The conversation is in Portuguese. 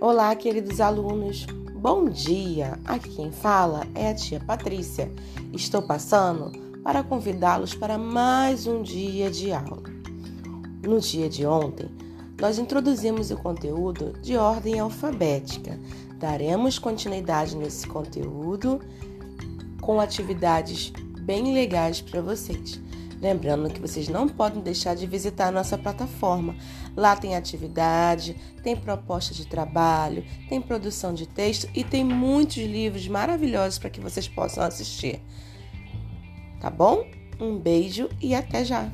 Olá, queridos alunos. Bom dia. Aqui quem fala é a tia Patrícia. Estou passando para convidá-los para mais um dia de aula. No dia de ontem, nós introduzimos o conteúdo de ordem alfabética. Daremos continuidade nesse conteúdo com atividades bem legais para vocês. Lembrando que vocês não podem deixar de visitar a nossa plataforma. Lá tem atividade, tem proposta de trabalho, tem produção de texto e tem muitos livros maravilhosos para que vocês possam assistir. Tá bom? Um beijo e até já!